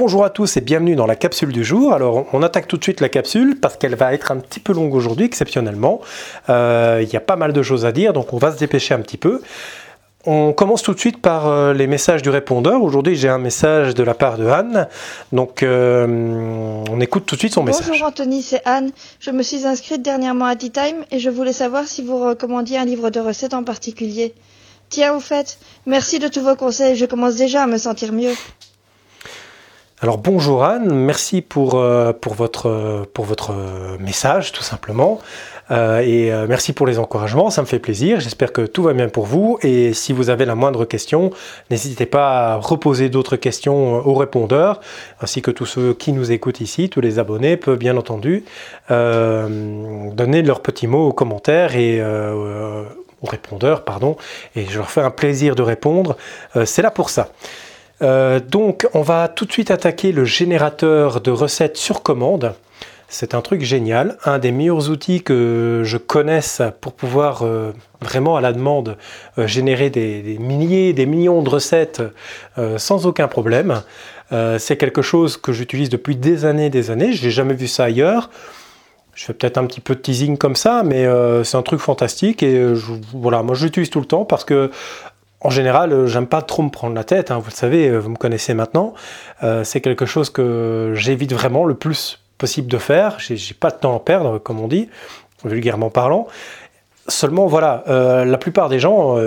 Bonjour à tous et bienvenue dans la capsule du jour. Alors on attaque tout de suite la capsule parce qu'elle va être un petit peu longue aujourd'hui exceptionnellement. Euh, il y a pas mal de choses à dire donc on va se dépêcher un petit peu. On commence tout de suite par euh, les messages du répondeur. Aujourd'hui, j'ai un message de la part de Anne. Donc, euh, on écoute tout de suite son message. Bonjour Anthony, c'est Anne. Je me suis inscrite dernièrement à Tea Time et je voulais savoir si vous recommandiez un livre de recettes en particulier. Tiens, au fait, merci de tous vos conseils. Je commence déjà à me sentir mieux. Alors bonjour Anne, merci pour, euh, votre, votre message tout simplement. Euh, et euh, merci pour les encouragements, ça me fait plaisir. J'espère que tout va bien pour vous. Et si vous avez la moindre question, n'hésitez pas à reposer d'autres questions au répondeur, ainsi que tous ceux qui nous écoutent ici, tous les abonnés peuvent bien entendu donner leurs petits mots aux commentaires et aux répondeurs, pardon. Et je leur fais un plaisir de répondre. C'est là pour ça. Euh, donc on va tout de suite attaquer le générateur de recettes sur commande. C'est un truc génial, un des meilleurs outils que je connaisse pour pouvoir euh, vraiment à la demande euh, générer des, milliers, des millions de recettes sans aucun problème. c'est quelque chose que j'utilise depuis des années, des années. Je n'ai jamais vu ça ailleurs. Je fais peut-être un petit peu de teasing comme ça, mais c'est un truc fantastique et voilà, moi j'utilise tout le temps parce que en général, euh, j'aime pas trop me prendre la tête, hein, vous le savez, euh, vous me connaissez maintenant. Euh, c'est quelque chose que j'évite vraiment le plus possible de faire. J'ai pas de temps à perdre, comme on dit, vulgairement parlant. Seulement, voilà, la plupart des gens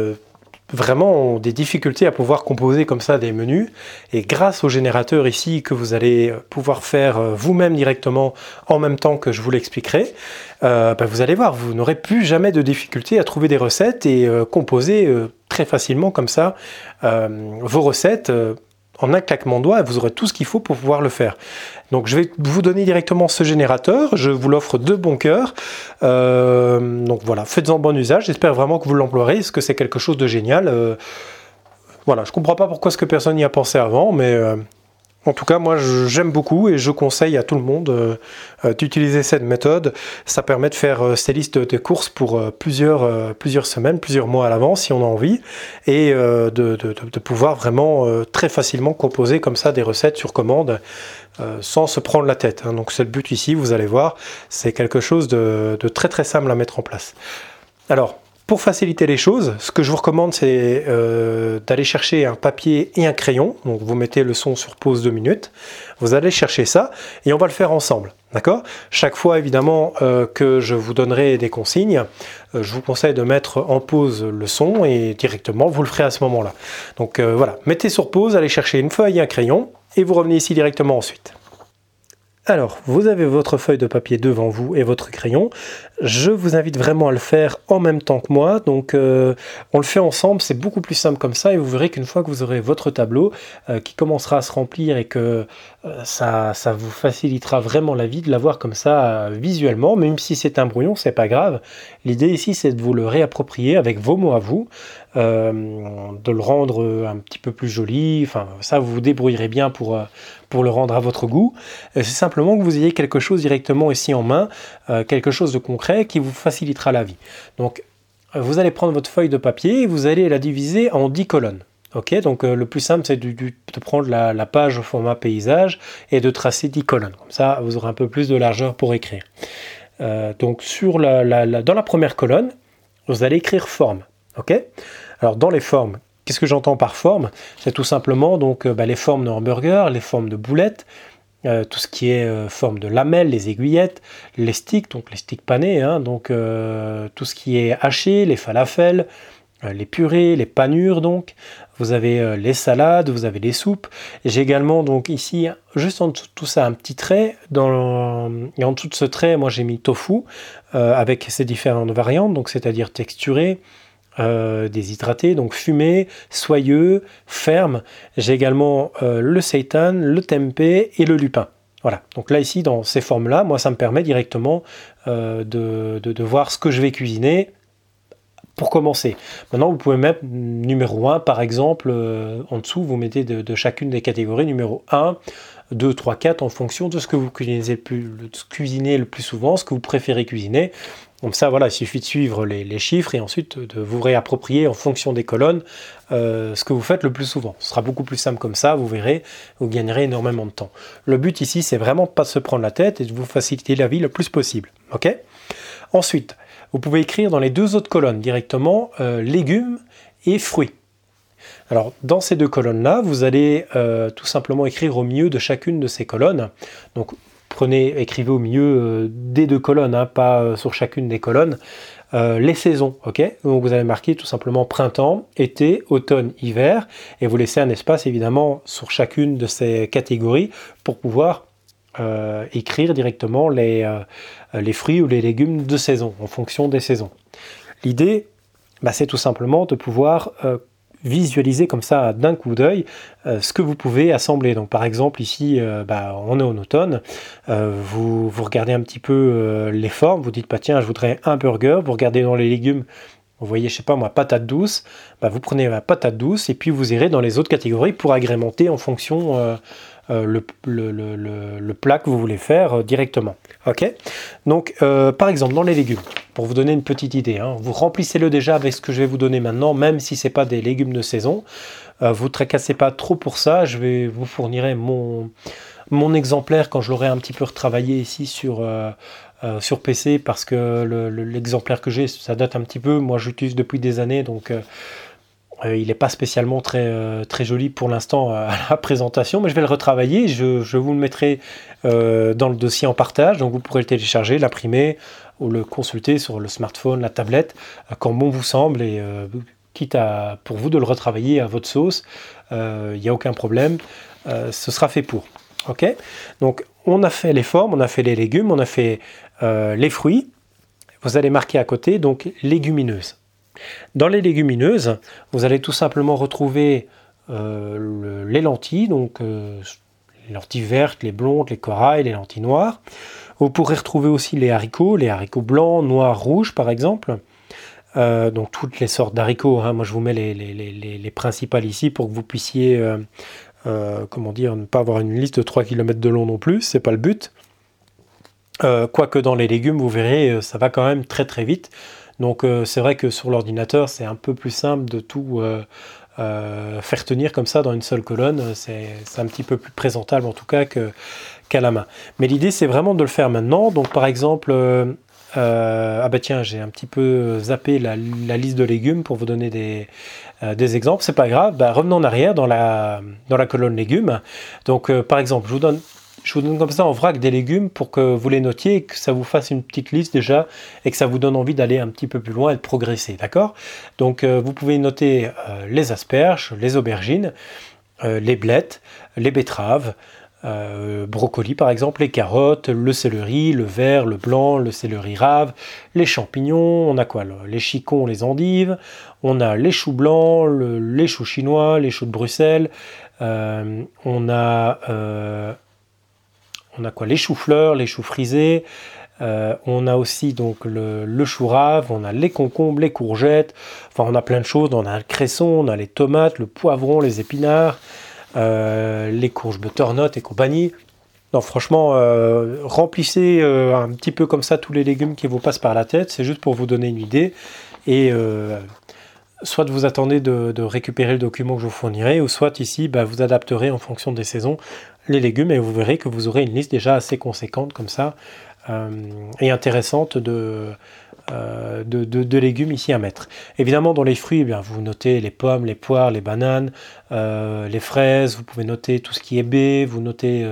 vraiment ont des difficultés à pouvoir composer comme ça des menus. Et grâce au générateur ici que vous allez pouvoir faire vous-même directement en même temps que je vous l'expliquerai, bah, vous allez voir, vous n'aurez plus jamais de difficulté à trouver des recettes et composer très facilement comme ça euh, vos recettes euh, en un claquement de doigts vous aurez tout ce qu'il faut pour pouvoir le faire. Donc je vais vous donner directement ce générateur, je vous l'offre de bon cœur. Euh, donc voilà, faites-en bon usage, j'espère vraiment que vous l'emploierez, parce que c'est quelque chose de génial. voilà, je comprends pas pourquoi ce que personne n'y a pensé avant, mais en tout cas, moi, j'aime beaucoup et je conseille à tout le monde euh, euh, d'utiliser cette méthode. Ça permet de faire euh, ces listes de courses pour plusieurs, plusieurs semaines, plusieurs mois à l'avance si on a envie, et de, pouvoir vraiment très facilement composer comme ça des recettes sur commande sans se prendre la tête. Hein. Donc c'est le but ici, vous allez voir, c'est quelque chose de, de très très simple à mettre en place. Alors, pour faciliter les choses, ce que je vous recommande, c'est euh, d'aller chercher un papier et un crayon. Donc vous mettez le son sur pause deux minutes. Vous allez chercher ça et on va le faire ensemble. D'accord? Chaque fois, évidemment, euh, que je vous donnerai des consignes, euh, je vous conseille de mettre en pause le son et directement, vous le ferez à ce moment-là. Donc voilà, mettez sur pause, allez chercher une feuille et un crayon et vous revenez ici directement ensuite. Alors, vous avez votre feuille de papier devant vous et votre crayon. Je vous invite vraiment à le faire en même temps que moi. Donc, euh, on le fait ensemble. C'est beaucoup plus simple comme ça. Et vous verrez qu'une fois que vous aurez votre tableau euh, qui commencera à se remplir et que euh, ça, ça vous facilitera vraiment la vie de l'avoir comme ça visuellement. Même si c'est un brouillon, c'est pas grave. L'idée ici, c'est de vous le réapproprier avec vos mots à vous. De le rendre un petit peu plus joli. Ça, vous vous débrouillerez bien pour, pour le rendre à votre goût. C'est simplement que vous ayez quelque chose directement ici en main, euh, quelque chose de concret qui vous facilitera la vie. Donc, euh, vous allez prendre votre feuille de papier et vous allez la diviser en 10 colonnes. Donc euh, le plus simple c'est de, prendre la, page au format paysage et de tracer 10 colonnes. Comme ça, vous aurez un peu plus de largeur pour écrire. donc sur dans la première colonne, vous allez écrire forme. Ok, alors dans les formes, Qu'est-ce que j'entends par forme? C'est tout simplement donc euh, bah, les formes de hamburger, les formes de boulettes, euh, tout ce qui est euh, forme de lamelles, les aiguillettes, les sticks, donc les sticks panés, hein, donc tout ce qui est haché, les falafels, les purées, les panures donc. Vous avez les salades, vous avez les soupes. J'ai également donc ici juste en dessous de tout ça un petit trait. Dans et en dessous de ce trait, moi j'ai mis tofu avec ses différentes variantes, donc c'est-à-dire texturé, euh, déshydraté, donc fumé, soyeux, ferme. J'ai également euh, le seitan, le tempeh et le lupin. Voilà, donc là ici dans ces formes-là, moi ça me permet directement euh, de, de, voir ce que je vais cuisiner pour commencer. Maintenant vous pouvez mettre numéro 1 par exemple, en dessous vous mettez de, chacune des catégories numéro 1, 2, 3, 4 en fonction de ce que vous cuisinez le plus, cuisinez le plus souvent, ce que vous préférez cuisiner. Comme ça, voilà, il suffit de suivre les, chiffres et ensuite de vous réapproprier en fonction des colonnes euh, ce que vous faites le plus souvent. Ce sera beaucoup plus simple comme ça, vous verrez, vous gagnerez énormément de temps. Le but ici, c'est vraiment pas se prendre la tête et de vous faciliter la vie le plus possible. Ok? Ensuite, vous pouvez écrire dans les deux autres colonnes directement euh, légumes et fruits. Alors, dans ces deux colonnes-là, vous allez euh, tout simplement écrire au milieu de chacune de ces colonnes. Donc, prenez, écrivez au milieu euh, des deux colonnes, hein, pas euh, sur chacune des colonnes, les saisons. ok? Donc, vous allez marquer tout simplement printemps, été, automne, hiver, et vous laissez un espace évidemment sur chacune de ces catégories pour pouvoir écrire directement les, fruits ou les légumes de saison en fonction des saisons. L'idée, bah, c'est tout simplement de pouvoir visualiser comme ça d'un coup d'œil euh, ce que vous pouvez assembler. Donc par exemple ici, euh, bah, on est en automne, euh, vous, vous regardez un petit peu les formes, vous dites pas tiens je voudrais un burger, vous regardez dans les légumes, vous voyez je sais pas moi patate douce, bah, vous prenez la patate douce et puis vous irez dans les autres catégories pour agrémenter en fonction le, plat que vous voulez faire directement. Ok Donc par exemple dans les légumes, pour vous donner une petite idée. Hein. Vous remplissez-le déjà avec ce que je vais vous donner maintenant, même si ce n'est pas des légumes de saison. Euh, vous ne tracassez pas trop pour ça. Je vais vous fournir mon, exemplaire quand je l'aurai un petit peu retravaillé ici sur, euh, euh, sur PC parce que l'exemplaire que j'ai, ça date un petit peu. Moi, j'utilise depuis des années, donc il n'est pas spécialement très, très joli pour l'instant à la présentation, mais je vais le retravailler. Je, je vous le mettrai dans le dossier en partage, donc vous pourrez le télécharger, l'imprimer, ou le consulter sur le smartphone, la tablette, euh, quand bon vous semble, et euh, quitte à, pour vous de le retravailler à votre sauce, il euh, n'y a aucun problème, ce sera fait pour. Ok? Donc on a fait les formes, on a fait les légumes, on a fait les fruits. Vous allez marquer à côté donc légumineuses. Dans les légumineuses, vous allez tout simplement retrouver les lentilles, donc les lentilles vertes, les blondes, les corails, les lentilles noires. Vous pourrez retrouver aussi les haricots, les haricots blancs, noirs, rouges par exemple. Euh, donc toutes les sortes d'haricots. Hein. Moi je vous mets les, les, principales ici pour que vous puissiez, euh, euh, comment dire, ne pas avoir une liste de 3 km de long non plus, c'est pas le but. quoique dans les légumes, vous verrez, ça va quand même très très vite. Donc c'est vrai que sur l'ordinateur, c'est un peu plus simple de tout faire tenir comme ça dans une seule colonne. C'est un petit peu plus présentable en tout cas qu'à la main. Mais l'idée, c'est vraiment de le faire maintenant. Donc, par exemple, euh, euh, ah bah tiens, j'ai un petit peu zappé la, liste de légumes pour vous donner des, euh, des exemples. C'est pas grave. Bah, revenons en arrière dans la, dans la colonne légumes. Donc, par exemple, je vous donne je vous donne comme ça en vrac des légumes pour que vous les notiez que ça vous fasse une petite liste déjà et que ça vous donne envie d'aller un petit peu plus loin et de progresser, d'accord? Donc vous pouvez noter les asperges, les aubergines, les blettes, les betteraves, euh, brocoli par exemple, les carottes, le céleri, le vert, le blanc, le céleri rave, les champignons, on a quoi Les chicons, les endives, on a les choux blancs, les choux chinois, les choux de Bruxelles, euh, on a euh, on a quoi Les choux-fleurs, les choux frisés, on a aussi donc le, le, chou rave, on a les concombres, les courgettes, enfin on a plein de choses, on a le cresson, on a les tomates, le poivron, les épinards, euh, les courges butternut et compagnie. Non, franchement, euh, remplissez euh, un petit peu comme ça tous les légumes qui vous passent par la tête. C'est juste pour vous donner une idée. Et soit vous attendez de, récupérer le document que je vous fournirai, ou soit ici, bah, vous adapterez en fonction des saisons les légumes et vous verrez que vous aurez une liste déjà assez conséquente comme ça et intéressante de, euh, de, légumes ici à mettre. Évidemment, dans les fruits, eh bien, vous notez les pommes, les poires, les bananes, euh, les fraises, vous pouvez noter tout ce qui est baies, vous notez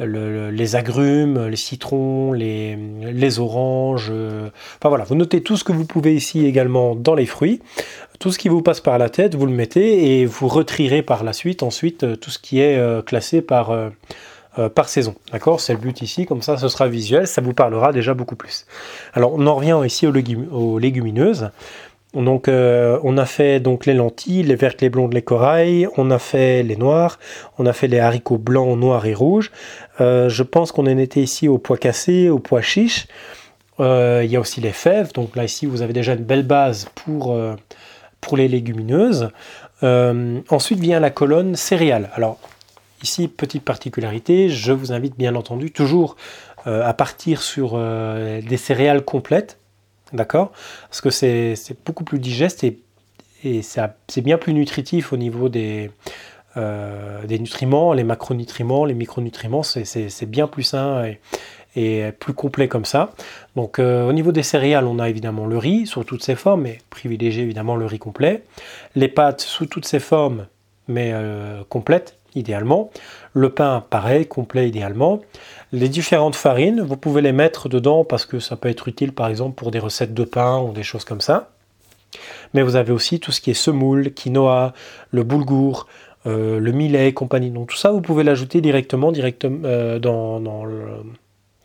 euh, les agrumes, les citrons, les, les oranges. enfin voilà, vous notez tout ce que vous pouvez ici également dans les fruits. Tout ce qui vous passe par la tête, vous le mettez et vous retirez par la suite ensuite tout ce qui est classé par euh, par saison. D'accord? C'est le but ici, comme ça ce sera visuel, ça vous parlera déjà beaucoup plus. Alors on en revient ici aux, légumineuses. Donc euh, on a fait donc les lentilles, les vertes, les blondes, les corails, on a fait les noirs, on a fait les haricots blancs, noirs et rouges. Euh, je pense qu'on en était ici au pois cassé, au pois chiche. il y a aussi les fèves, donc là ici vous avez déjà une belle base pour, pour les légumineuses. ensuite vient la colonne céréales. Alors ici, petite particularité, je vous invite bien entendu toujours à partir sur des céréales complètes, d'accord? Parce que c'est beaucoup plus digeste et, c'est bien plus nutritif au niveau des, des nutriments, les macronutriments, les micronutriments, c'est bien plus sain et, et plus complet comme ça. Donc euh, au niveau des céréales, on a évidemment le riz sous toutes ses formes, mais privilégier évidemment le riz complet. Les pâtes sous toutes ses formes, mais euh, complètes idéalement. Le pain, pareil, complet idéalement. Les différentes farines, vous pouvez les mettre dedans parce que ça peut être utile par exemple pour des recettes de pain ou des choses comme ça. Mais vous avez aussi tout ce qui est semoule, quinoa, le boulgour, euh, le millet et compagnie. Donc tout ça, vous pouvez l'ajouter directement, directement dans,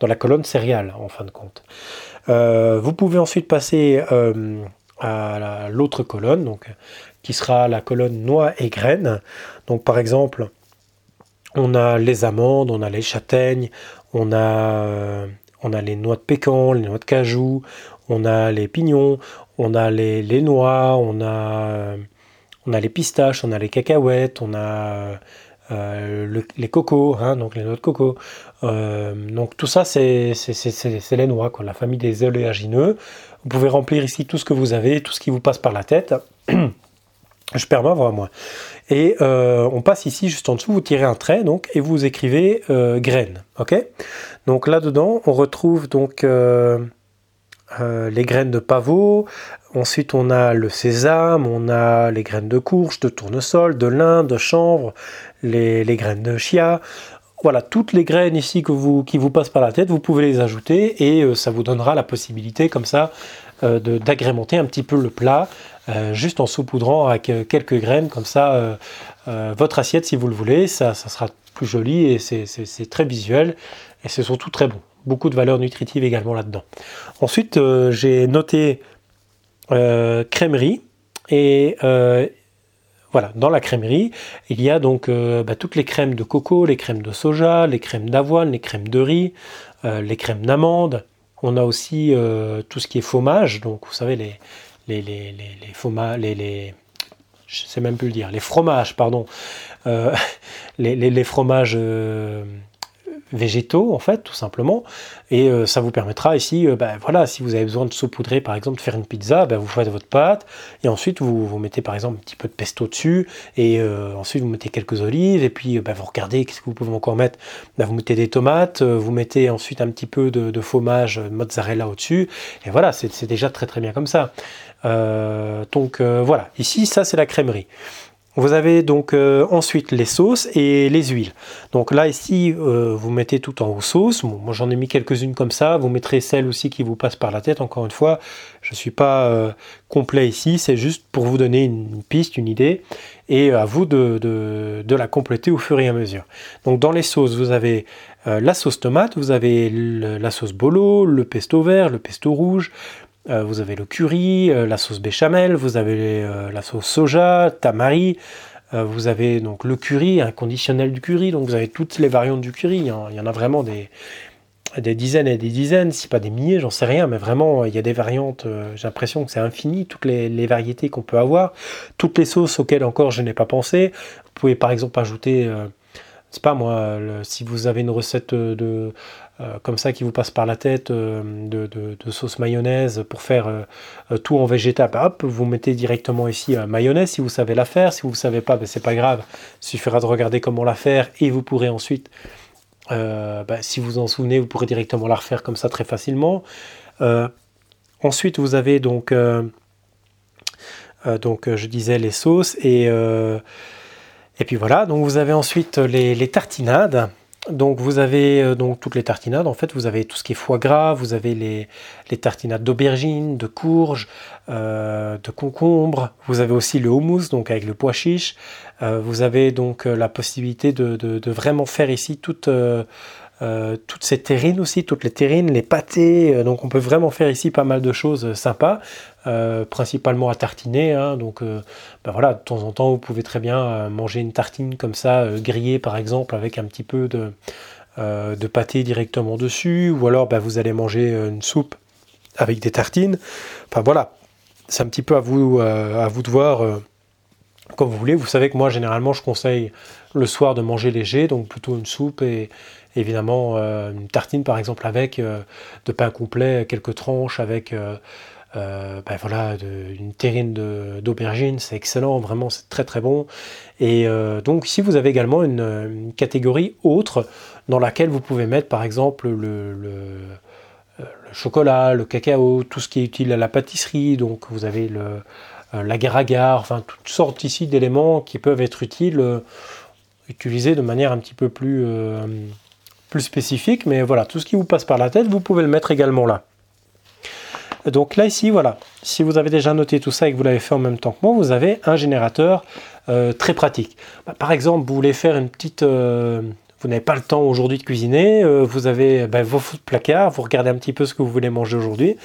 la colonne céréales en fin de compte. Euh, vous pouvez ensuite passer euh, à l'autre colonne, qui sera la colonne noix et graines. Donc par exemple, on a les amandes, on a les châtaignes, on a, euh, on a les noix de pécan, les noix de cajou, on a les pignons, on a les, les noix, on a, a les pistaches, on a les cacahuètes, on a euh, les cocos, hein, donc les noix de coco. Euh, donc tout ça, c'est les noix, quoi, la famille des oléagineux. Vous pouvez remplir ici tout ce que vous avez, tout ce qui vous passe par la tête. Je perds ma voix, moi. Et euh, on passe ici, juste en dessous, vous tirez un trait, donc, et vous écrivez graines. Ok? Donc là-dedans, on retrouve donc les graines de pavot, Ensuite, on a le sésame, on a les graines de courge, de tournesol, de lin, de chanvre, les, graines de chia. Voilà, toutes les graines ici qui vous passent par la tête, vous pouvez les ajouter et euh, ça vous donnera la possibilité comme ça euh, d'agrémenter un petit peu le plat euh, juste en saupoudrant avec quelques graines comme ça votre assiette si vous le voulez, ça, ça sera plus joli et c'est très visuel et c'est surtout très bon. Beaucoup de valeurs nutritives également là-dedans. Ensuite, j'ai noté crèmerie et voilà, dans la crèmerie, il y a donc euh, bah, toutes les crèmes de coco, les crèmes de soja, les crèmes d'avoine, les crèmes de riz, euh, les crèmes d'amande. On a aussi euh, tout ce qui est fromage, donc vous savez les les les les, les, les, je sais même plus le dire, les fromages, pardon, les, les, fromages végétaux en fait tout simplement. Et euh, ça vous permettra ici ben, voilà si vous avez besoin de saupoudrer par exemple de faire une pizza ben, vous faites votre pâte. Et ensuite vous, vous mettez par exemple un petit peu de pesto dessus. Et euh, ensuite vous mettez quelques olives. Et puis ben, vous regardez qu'est-ce que vous pouvez encore mettre. Vous mettez des tomates vous mettez ensuite un petit peu de, fromage mozzarella au dessus et voilà c'est déjà très très bien comme ça. Donc voilà. Ici ça c'est la crèmerie vous avez donc euh, ensuite les sauces et les huiles. Donc là ici, euh, vous mettez tout en haut sauce. moi j'en ai mis quelques-unes comme ça. Vous mettrez celles aussi qui vous passent par la tête. Encore une fois, je ne suis pas euh, complet ici. C'est juste pour vous donner une, piste, une idée. Et à vous de, de, la compléter au fur et à mesure. Donc dans les sauces, vous avez la sauce tomate, vous avez la sauce bolo, le pesto vert, le pesto rouge, euh, vous avez le curry, euh, la sauce béchamel, vous avez euh, la sauce soja, tamari, vous avez donc le curry, un conditionnel du curry, donc vous avez toutes les variantes du curry. Il y en, a vraiment des, des dizaines et des dizaines, si pas des milliers, j'en sais rien, mais vraiment il y a des variantes, j'ai l'impression que c'est infini, toutes les, variétés qu'on peut avoir, toutes les sauces auxquelles encore je n'ai pas pensé. Vous pouvez par exemple ajouter, pas moi, si vous avez une recette de euh, comme ça qui vous passe par la tête euh, de, sauce mayonnaise pour faire euh, tout en végétal, bah, hop, vous mettez directement ici mayonnaise si vous savez la faire. Si vous ne savez pas, bah, c'est pas grave. Il suffira de regarder comment la faire et vous pourrez ensuite, bah, si vous en souvenez, vous pourrez directement la refaire comme ça très facilement. ensuite, vous avez donc, donc je disais les sauces et et puis voilà, donc vous avez ensuite les tartinades. Donc vous avez euh, donc toutes les tartinades. En fait, vous avez tout ce qui est foie gras, vous avez les, tartinades d'aubergine, de courge, euh, de concombre. Vous avez aussi le houmous, donc avec le pois chiche. Euh, vous avez donc la possibilité de, de vraiment faire ici toute euh, toutes ces terrines aussi, toutes les terrines, les pâtés. Euh, donc on peut vraiment faire ici pas mal de choses sympas, euh, principalement à tartiner. Hein. donc ben voilà, de temps en temps vous pouvez très bien manger une tartine comme ça, grillée par exemple, avec un petit peu de, pâté directement dessus, ou alors ben, vous allez manger une soupe avec des tartines. Enfin voilà, c'est un petit peu à vous, à vous de voir comme vous voulez. Vous savez que moi, généralement, je conseille le soir de manger léger, donc plutôt une soupe et évidemment une tartine, par exemple, avec de pain complet, quelques tranches, avec euh, ben voilà, une terrine d'aubergine, c'est excellent, vraiment c'est très très bon. Et euh, donc ici vous avez également une, catégorie autre dans laquelle vous pouvez mettre par exemple le, chocolat, le cacao, tout ce qui est utile à la pâtisserie. Donc vous avez le, euh, l'agar-agar, enfin toutes sortes ici d'éléments qui peuvent être utiles, utilisés de manière un petit peu plus, plus spécifique. Mais voilà, tout ce qui vous passe par la tête, vous pouvez le mettre également là. Donc là, ici, voilà, si vous avez déjà noté tout ça et que vous l'avez fait en même temps que moi, vous avez un générateur euh, très pratique. Bah, par exemple, vous voulez faire une petite... Euh, vous n'avez pas le temps aujourd'hui de cuisiner, euh, vous avez bah, vos placards, vous regardez un petit peu ce que vous voulez manger aujourd'hui.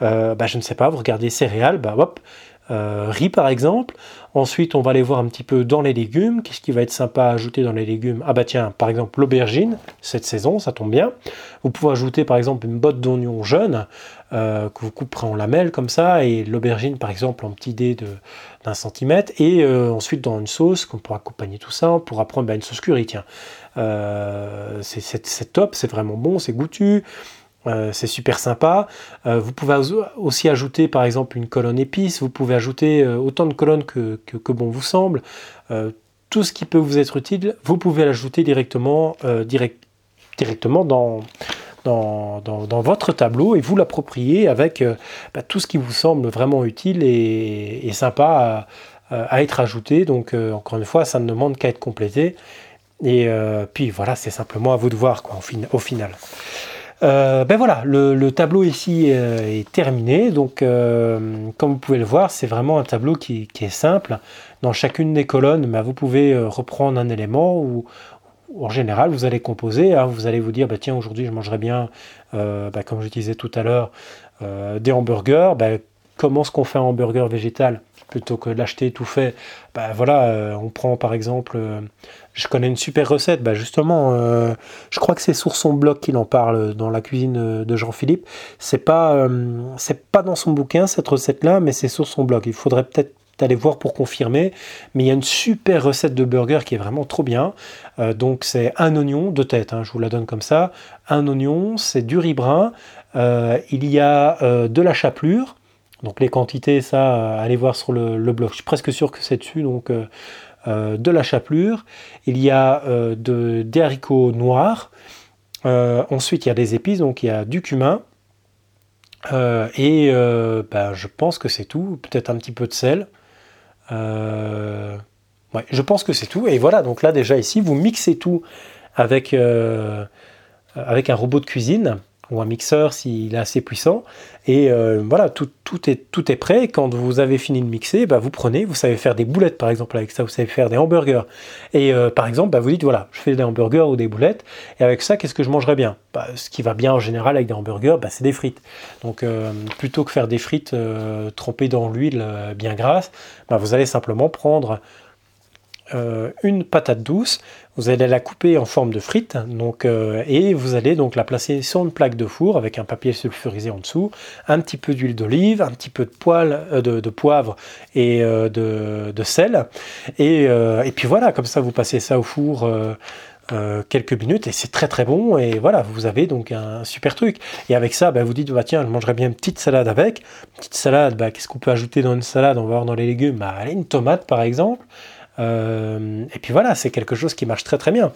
Bah, je ne sais pas, vous regardez céréales, bah, hop, riz par exemple. Ensuite, on va aller voir un petit peu dans les légumes. Qu'est-ce qui va être sympa à ajouter dans les légumes? Ah bah tiens, par exemple l'aubergine, cette saison, ça tombe bien. Vous pouvez ajouter par exemple une botte d'oignon jeune euh, que vous couperez en lamelles comme ça, et l'aubergine par exemple en petits dés d'un centimètre, et euh, ensuite dans une sauce qu'on pourra accompagner tout ça, on pourra prendre bah, une sauce curry, tiens. Euh, c'est top, c'est vraiment bon, c'est goûtu. C'est super sympa. vous pouvez aussi ajouter par exemple une colonne épice, vous pouvez ajouter autant de colonnes que, bon vous semble. tout ce qui peut vous être utile, vous pouvez l'ajouter directement, direct, directement dans, votre tableau et vous l'appropriez avec euh, bah, tout ce qui vous semble vraiment utile et, sympa à, être ajouté. Donc euh, encore une fois, ça ne demande qu'à être complété. Et euh, puis voilà, c'est simplement à vous de voir au, final. Ben voilà, le, tableau ici est terminé. Donc, comme vous pouvez le voir, c'est vraiment un tableau qui, est simple. Dans chacune des colonnes, ben, vous pouvez reprendre un élément ou, en général, vous allez composer, hein, vous allez vous dire, bah, tiens, aujourd'hui, je mangerai bien, euh, bah, comme je disais tout à l'heure, euh, des hamburgers. Comment est-ce qu'on fait un hamburger végétal? Plutôt que l'acheter tout fait bah, voilà, euh, on prend par exemple, je connais une super recette, bah, justement, je crois que c'est sur son blog qu'il en parle dans la cuisine de Jean-Philippe. C'est pas, pas dans son bouquin cette recette-là, mais c'est sur son blog. Il faudrait peut-être d'aller voir pour confirmer. Mais il y a une super recette de burger qui est vraiment trop bien. Euh, donc c'est un oignon de tête, hein, je vous la donne comme ça. Un oignon, c'est du riz brun. Euh, il y a euh, de la chapelure. Donc les quantités, ça, allez voir sur le, blog. Je suis presque sûr que c'est dessus. Donc de la chapelure. Il y a de, des haricots noirs. ensuite, il y a des épices. Donc il y a du cumin. et ben, je pense que c'est tout. Peut-être un petit peu de sel. Euh, ouais, je pense que c'est tout. Et voilà, donc là déjà ici, vous mixez tout euh, avec un robot de cuisine ou un mixeur s'il est assez puissant. Et euh, voilà, tout, tout, est, tout est prêt. quand vous avez fini de mixer, bah, vous prenez, vous savez faire des boulettes par exemple avec ça, vous savez faire des hamburgers. Et par exemple, bah, vous dites voilà, je fais des hamburgers ou des boulettes, et avec ça, qu'est-ce que je mangerais bien? Bah, Ce qui va bien en général avec des hamburgers, bah, c'est des frites. Donc plutôt que faire des frites trempées dans l'huile bien grasse, bah, vous allez simplement prendre euh, une patate douce, vous allez la couper en forme de frite, donc, euh, et vous allez donc la placer sur une plaque de four avec un papier sulfurisé en dessous, un petit peu d'huile d'olive, un petit peu de, euh, de, poivre et de, sel, et, et, puis voilà, comme ça vous passez ça au four quelques minutes et c'est très très bon. Et voilà vous avez donc un super truc. Et avec ça bah, vous dites bah, tiens je mangerais bien une petite salade avec. Petite salade bah, qu'est-ce qu'on peut ajouter dans une salade? On va voir dans les légumes bah, allez, une tomate par exemple euh, et puis voilà c'est quelque chose qui marche très très bien.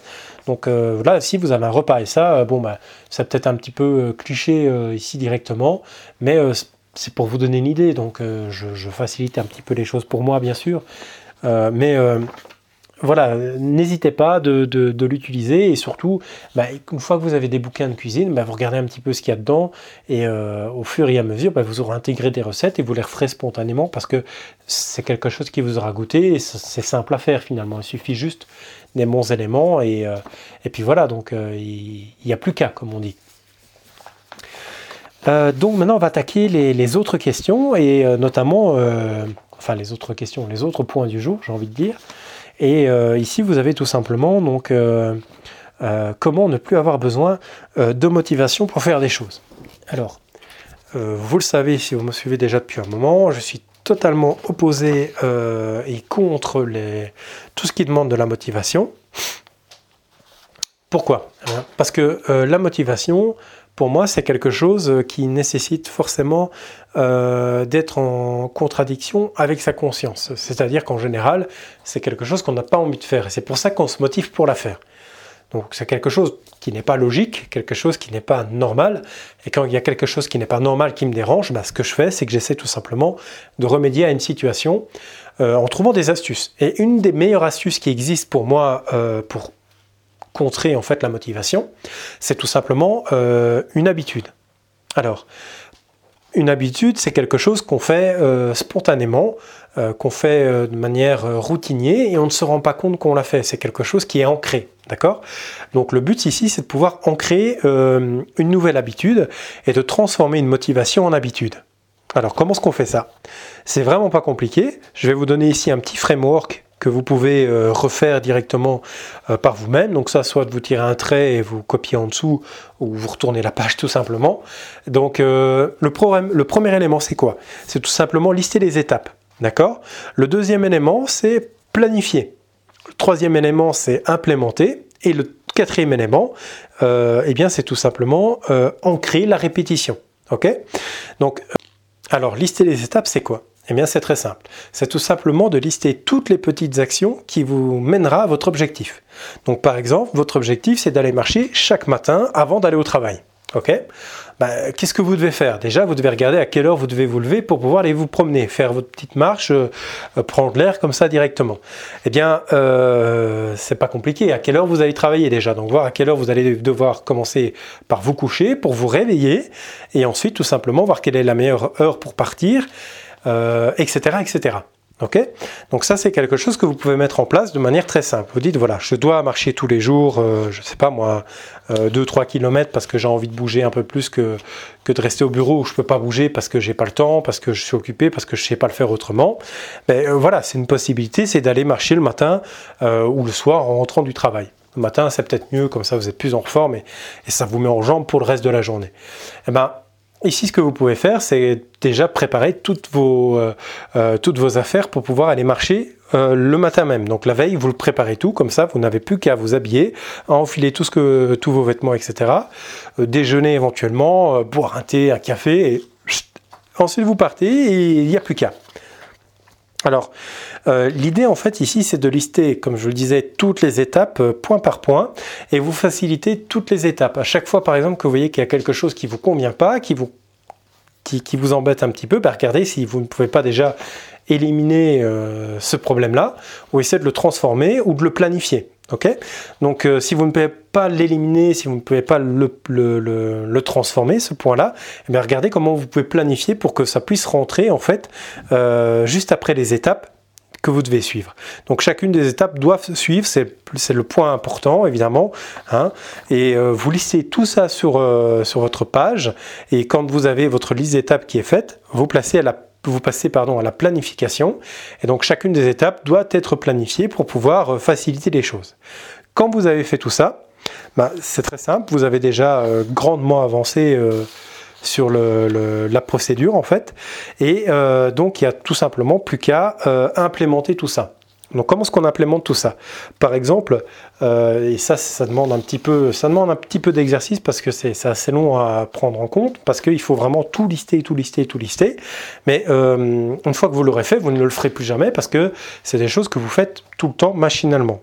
Donc euh, là si vous avez un repas et ça bon bah c'est peut-être un petit peu cliché ici directement mais c'est pour vous donner une idée. Donc je, je, facilite un petit peu les choses pour moi bien sûr. Mais voilà, n'hésitez pas de, l'utiliser et surtout, bah, une fois que vous avez des bouquins de cuisine, bah, vous regardez un petit peu ce qu'il y a dedans et euh, au fur et à mesure, bah, vous aurez intégré des recettes et vous les referez spontanément parce que c'est quelque chose qui vous aura goûté et c'est simple à faire finalement. Il suffit juste des bons éléments et, euh, puis voilà, donc euh, il n'y a plus qu'à, comme on dit. donc maintenant, on va attaquer les autres questions et notamment, enfin les autres questions, les autres points du jour, j'ai envie de dire. Et euh, ici, vous avez tout simplement donc euh, euh, comment ne plus avoir besoin de motivation pour faire des choses. Alors, vous le savez si vous me suivez déjà depuis un moment, je suis totalement opposé et contre les, tout ce qui demande de la motivation. Pourquoi? Parce que la motivation, pour moi, c'est quelque chose qui nécessite forcément euh, d'être en contradiction avec sa conscience. C'est-à-dire qu'en général, c'est quelque chose qu'on n'a pas envie de faire. Et c'est pour ça qu'on se motive pour la faire. Donc c'est quelque chose qui n'est pas logique, quelque chose qui n'est pas normal. Et quand il y a quelque chose qui n'est pas normal, qui me dérange, bah, ce que je fais, c'est que j'essaie tout simplement de remédier à une situation euh, en trouvant des astuces. Et une des meilleures astuces qui existent pour moi euh, pour contrer en fait la motivation, c'est tout simplement une habitude. Alors, une habitude, c'est quelque chose qu'on fait euh, spontanément, euh, qu'on fait euh, de manière routinière et on ne se rend pas compte qu'on l'a fait. C'est quelque chose qui est ancré, d'accord? Donc le but ici, c'est de pouvoir ancrer une nouvelle habitude et de transformer une motivation en habitude. Alors comment est-ce qu'on fait ça? C'est vraiment pas compliqué. Je vais vous donner ici un petit framework que vous pouvez euh, refaire directement euh, par vous-même. Donc ça, soit vous tirer un trait et vous copier en dessous, ou vous retournez la page tout simplement. Donc euh, le, le premier élément, c'est quoi? C'est tout simplement lister les étapes. D'accord? Le deuxième élément, c'est planifier. Le troisième élément, c'est implémenter. Et le quatrième élément, eh bien, c'est tout simplement ancrer la répétition. Ok? Donc, alors, lister les étapes, c'est quoi? Eh bien, c'est très simple. C'est tout simplement de lister toutes les petites actions qui vous mènera à votre objectif. Donc, par exemple, votre objectif, c'est d'aller marcher chaque matin avant d'aller au travail. Ok? Bah, Qu'est-ce que vous devez faire? Déjà, vous devez regarder à quelle heure vous devez vous lever pour pouvoir aller vous promener, faire votre petite marche, euh, euh, prendre l'air comme ça directement. Eh bien, euh, c'est pas compliqué. À quelle heure vous allez travailler déjà? Donc, voir à quelle heure vous allez devoir commencer par vous coucher pour vous réveiller et ensuite tout simplement voir quelle est la meilleure heure pour partir euh, etc. Ok? Donc ça, c'est quelque chose que vous pouvez mettre en place de manière très simple. Vous dites, voilà, je dois marcher tous les jours, euh, je ne sais pas moi, 2-3 euh, km parce que j'ai envie de bouger un peu plus que, que de rester au bureau où je ne peux pas bouger parce que j'ai pas le temps, parce que je suis occupé, parce que je ne sais pas le faire autrement. Mais voilà, c'est une possibilité, c'est d'aller marcher le matin ou le soir en rentrant du travail. Le matin, c'est peut-être mieux, comme ça vous êtes plus en forme et, et, ça vous met en jambe pour le reste de la journée. Eh ben, Ici, ce que vous pouvez faire, c'est déjà préparer toutes vos, euh, euh, affaires pour pouvoir aller marcher euh, le matin même. Donc la veille, vous le préparez tout, comme ça, vous n'avez plus qu'à vous habiller, à enfiler tous vos vêtements, etc. déjeuner éventuellement, boire un thé, un café, et ensuite vous partez et il n'y a plus qu'à. Alors, euh, l'idée en fait ici, c'est de lister, comme je le disais, toutes les étapes euh, point par point et vous faciliter toutes les étapes. À chaque fois, par exemple, que vous voyez qu'il y a quelque chose qui vous convient pas, qui vous, qui, vous embête un petit peu, bah, regardez si vous ne pouvez pas déjà éliminer euh, ce problème-là ou essayer de le transformer ou de le planifier. Ok Donc, si vous ne pouvez pas l'éliminer, si vous ne pouvez pas le, le, transformer, ce point-là, eh regardez comment vous pouvez planifier pour que ça puisse rentrer en fait juste après les étapes que vous devez suivre. Donc chacune des étapes doit suivre, c'est le point important évidemment. Hein, et euh, vous listez tout ça sur, euh, sur votre page et quand vous avez votre liste d'étapes qui est faite, vous, placez à la, vous passez pardon, à la planification. Et donc chacune des étapes doit être planifiée pour pouvoir euh, faciliter les choses. Quand vous avez fait tout ça, bah, c'est très simple, vous avez déjà grandement avancé sur la procédure en fait. Et euh, donc il y a tout simplement plus qu'à euh, implémenter tout ça. Donc comment est-ce qu'on implémente tout ça? Par exemple, euh, et ça, ça demande un petit peu, ça demande un petit peu d'exercice parce que c'est assez long à prendre en compte, parce qu'il faut vraiment tout lister, tout lister, tout lister. Mais une fois que vous l'aurez fait, vous ne le ferez plus jamais parce que c'est des choses que vous faites tout le temps machinalement.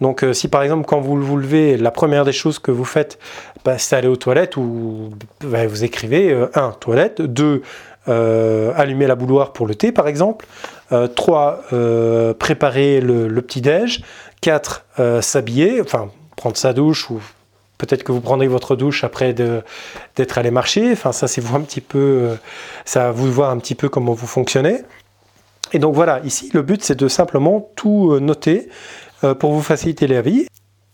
Donc si par exemple quand vous vous levez, la première des choses que vous faites, bah, c'est aller aux toilettes où bah, vous écrivez 1. Euh, toilette, 2. Euh, allumer la bouloire pour le thé par exemple, 3. Euh, préparer le, petit-déj, 4. s'habiller, enfin prendre sa douche ou peut-être que vous prendrez votre douche après d'être allé marcher, enfin ça c'est vous un petit peu, ça vous voir un petit peu comment vous fonctionnez. Et donc voilà, ici le but c'est de simplement tout noter pour vous faciliter la vie.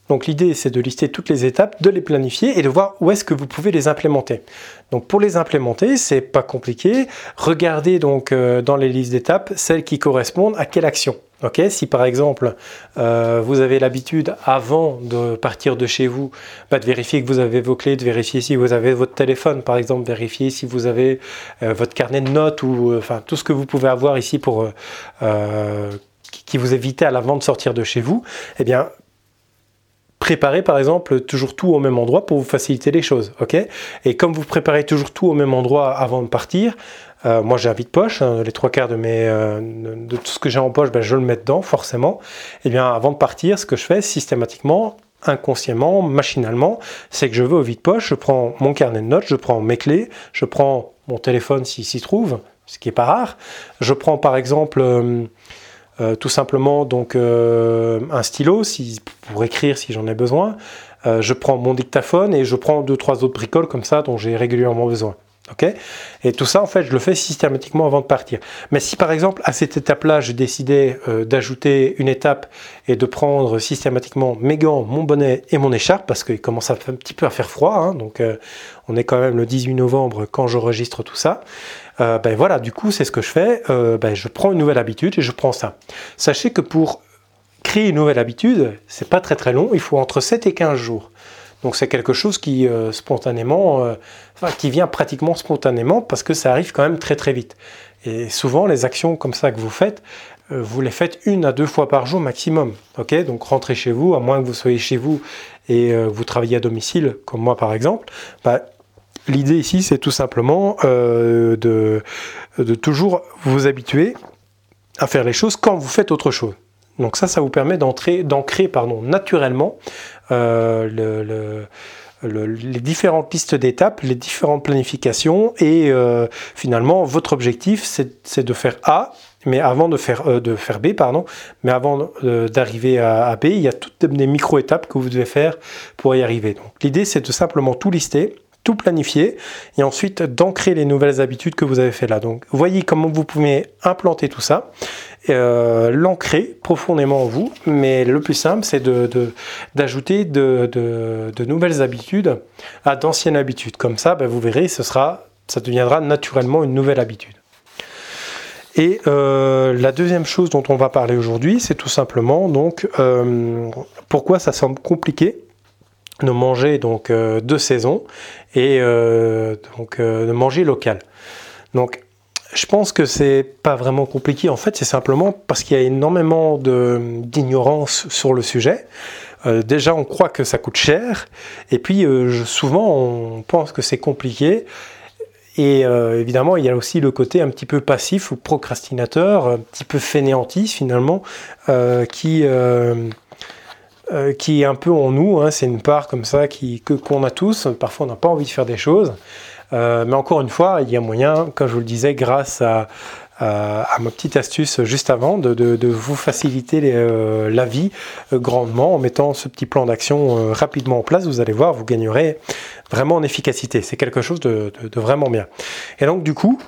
Donc l'idée, c'est de lister toutes les étapes, de les planifier et de voir où est-ce que vous pouvez les implémenter. Donc pour les implémenter, c'est pas compliqué. Regardez donc euh, dans les listes d'étapes celles qui correspondent à quelle action. Ok, si par exemple euh, vous avez l'habitude avant de partir de chez vous bah, de vérifier que vous avez vos clés, de vérifier si vous avez votre téléphone par exemple, vérifier si vous avez euh, votre carnet de notes ou enfin tout ce que vous pouvez avoir ici pour qui vous éviter à l'avant de sortir de chez vous, eh bien préparez par exemple toujours tout au même endroit pour vous faciliter les choses, ok? Et comme vous préparez toujours tout au même endroit avant de partir, euh, moi j'ai un vide-poche, hein, les trois quarts de, mes, euh, de tout ce que j'ai en poche, ben, je le mets dedans forcément. Et eh bien avant de partir, ce que je fais systématiquement, inconsciemment, machinalement, c'est que je vais au vide-poche, je prends mon carnet de notes, je prends mes clés, je prends mon téléphone s'il s'y trouve, ce qui est pas rare. Je prends par exemple... Euh, euh, tout simplement donc euh, un stylo si, pour écrire si j'en ai besoin. Euh, je prends mon dictaphone et je prends deux trois autres bricoles comme ça dont j'ai régulièrement besoin. ok? Et tout ça, en fait, je le fais systématiquement avant de partir. Mais si par exemple, à cette étape-là, je décidais d'ajouter une étape et de prendre systématiquement mes gants, mon bonnet et mon écharpe, parce qu'il commence un petit peu à faire froid, hein, donc on est quand même le 18 novembre quand j'enregistre tout ça, euh, ben voilà, du coup, c'est ce que je fais. Euh, ben, je prends une nouvelle habitude et je prends ça. Sachez que pour créer une nouvelle habitude, c'est pas très très long. Il faut entre 7 et 15 jours. Donc c'est quelque chose qui euh, spontanément, enfin, qui vient pratiquement spontanément parce que ça arrive quand même très très vite. Et souvent, les actions comme ça que vous faites, vous les faites une à deux fois par jour maximum. Ok, donc rentrez chez vous, à moins que vous soyez chez vous et vous travaillez à domicile, comme moi par exemple. Ben, L'idée ici, c'est tout simplement euh, de, toujours vous habituer à faire les choses quand vous faites autre chose. Donc ça, ça vous permet d'ancrer pardon, naturellement euh, les différentes listes d'étapes, les différentes planifications, et euh, finalement, votre objectif, c'est de faire A, mais avant de faire, de faire B, mais avant d'arriver à, B, il y a toutes des micro-étapes que vous devez faire pour y arriver. Donc l'idée, c'est de simplement tout lister, planifier et ensuite d'ancrer les nouvelles habitudes que vous avez fait là. Donc voyez comment vous pouvez implanter tout ça, euh, l'ancrer profondément en vous, mais le plus simple c'est d'ajouter de, de, nouvelles habitudes à d'anciennes habitudes. Comme ça, ben, vous verrez, ce sera, ça deviendra naturellement une nouvelle habitude. Et euh, la deuxième chose dont on va parler aujourd'hui, c'est tout simplement donc euh, pourquoi ça semble compliqué de manger donc euh, de saison et euh, donc euh, de manger local. Donc je pense que c'est pas vraiment compliqué en fait, c'est simplement parce qu'il y a énormément d'ignorance sur le sujet. déjà, on croit que ça coûte cher, et puis souvent on pense que c'est compliqué. Et évidemment, il y a aussi le côté un petit peu passif ou procrastinateur, un petit peu fainéantiste finalement, qui euh, qui est un peu en nous. Hein, c'est une part comme ça que, qu'on a tous. Parfois, on n'a pas envie de faire des choses. Euh, mais encore une fois, il y a moyen, comme je vous le disais, grâce à, ma petite astuce juste avant, de, vous faciliter euh, la vie grandement en mettant ce petit plan d'action rapidement en place. Vous allez voir, vous gagnerez vraiment en efficacité. C'est quelque chose de vraiment bien. Et donc, du coup,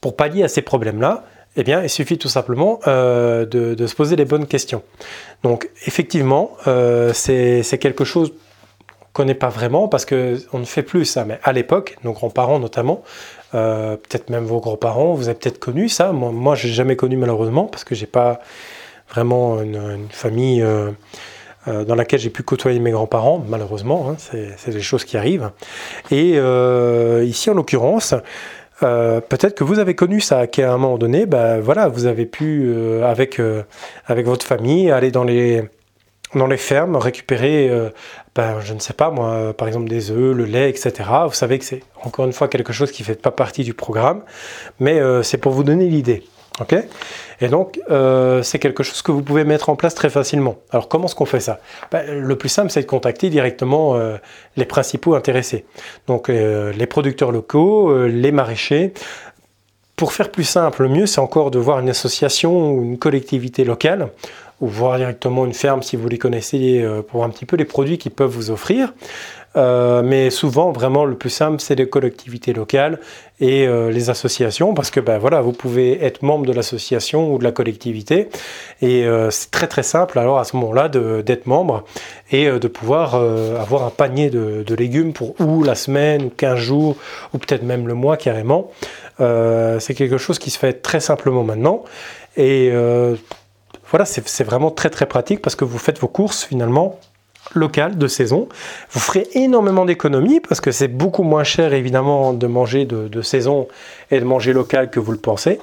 pour pallier à ces problèmes-là, eh bien, il suffit tout simplement euh, de, se poser les bonnes questions. Donc, effectivement, euh, c'est quelque chose qu'on connaît pas vraiment parce qu'on ne fait plus ça. Mais à l'époque, nos grands-parents notamment, euh, peut-être même vos grands-parents, vous avez peut-être connu ça. Moi, je n'ai jamais connu malheureusement parce que j'ai pas vraiment une, famille dans laquelle j'ai pu côtoyer mes grands-parents, malheureusement, hein, c'est des choses qui arrivent. Et ici, en l'occurrence, euh, peut-être que vous avez connu ça, qu'à un moment donné, ben voilà, vous avez pu euh, avec euh, avec votre famille aller dans les dans les fermes récupérer, ben, je ne sais pas moi, par exemple des œufs, le lait, etc. Vous savez que c'est encore une fois quelque chose qui fait pas partie du programme, mais c'est pour vous donner l'idée. Ok Et donc, euh, c'est quelque chose que vous pouvez mettre en place très facilement. Alors, comment est-ce qu'on fait ça? Ben, Le plus simple, c'est de contacter directement euh, les principaux intéressés. Donc, euh, les producteurs locaux, les maraîchers. Pour faire plus simple, le mieux, c'est encore de voir une association ou une collectivité locale, ou voir directement une ferme si vous les connaissez, pour un petit peu les produits qu'ils peuvent vous offrir. Euh, mais souvent, vraiment, le plus simple, c'est les collectivités locales et euh, les associations, parce que ben, voilà, vous pouvez être membre de l'association ou de la collectivité, et euh, c'est très très simple alors à ce moment-là d'être membre et de pouvoir avoir un panier de, de, légumes pour ou la semaine, ou 15 jours, ou peut-être même le mois carrément. c'est quelque chose qui se fait très simplement maintenant, et voilà, c'est vraiment très très pratique parce que vous faites vos courses finalement local de saison. Vous ferez énormément d'économies parce que c'est beaucoup moins cher évidemment de manger de, saison et de manger local que vous le pensez.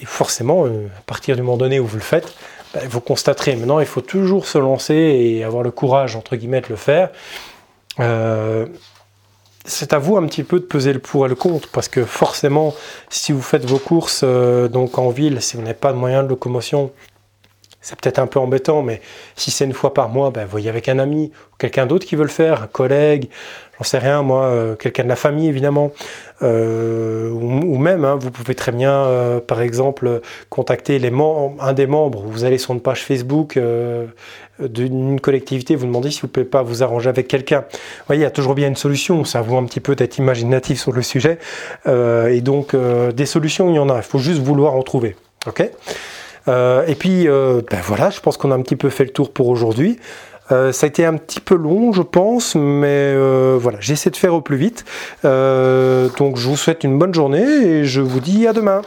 Et forcément, euh, à partir du moment donné où vous le faites, ben, vous constaterez. Maintenant, il faut toujours se lancer et avoir le courage entre guillemets de le faire. Euh, c'est à vous un petit peu de peser le pour et le contre parce que forcément, si vous faites vos courses euh, donc en ville, si vous n'avez pas de moyens de locomotion, c'est peut-être un peu embêtant, mais si c'est une fois par mois, ben, voyez avec un ami ou quelqu'un d'autre qui veut le faire, un collègue, j'en sais rien, moi, euh, quelqu'un de la famille évidemment, euh, ou, même, hein, vous pouvez très bien, euh, par exemple, contacter les un des membres. Vous allez sur une page Facebook d'une collectivité, vous demandez si vous ne pouvez pas vous arranger avec quelqu'un. Vous voyez, il y a toujours bien une solution. Ça vaut un petit peu d'être imaginatif sur le sujet. et donc, des solutions, il y en a. Il faut juste vouloir en trouver. ok? Et puis, euh, ben voilà, je pense qu'on a un petit peu fait le tour pour aujourd'hui. Euh, ça a été un petit peu long, je pense, mais voilà, j'essaie de faire au plus vite. donc, je vous souhaite une bonne journée et je vous dis à demain.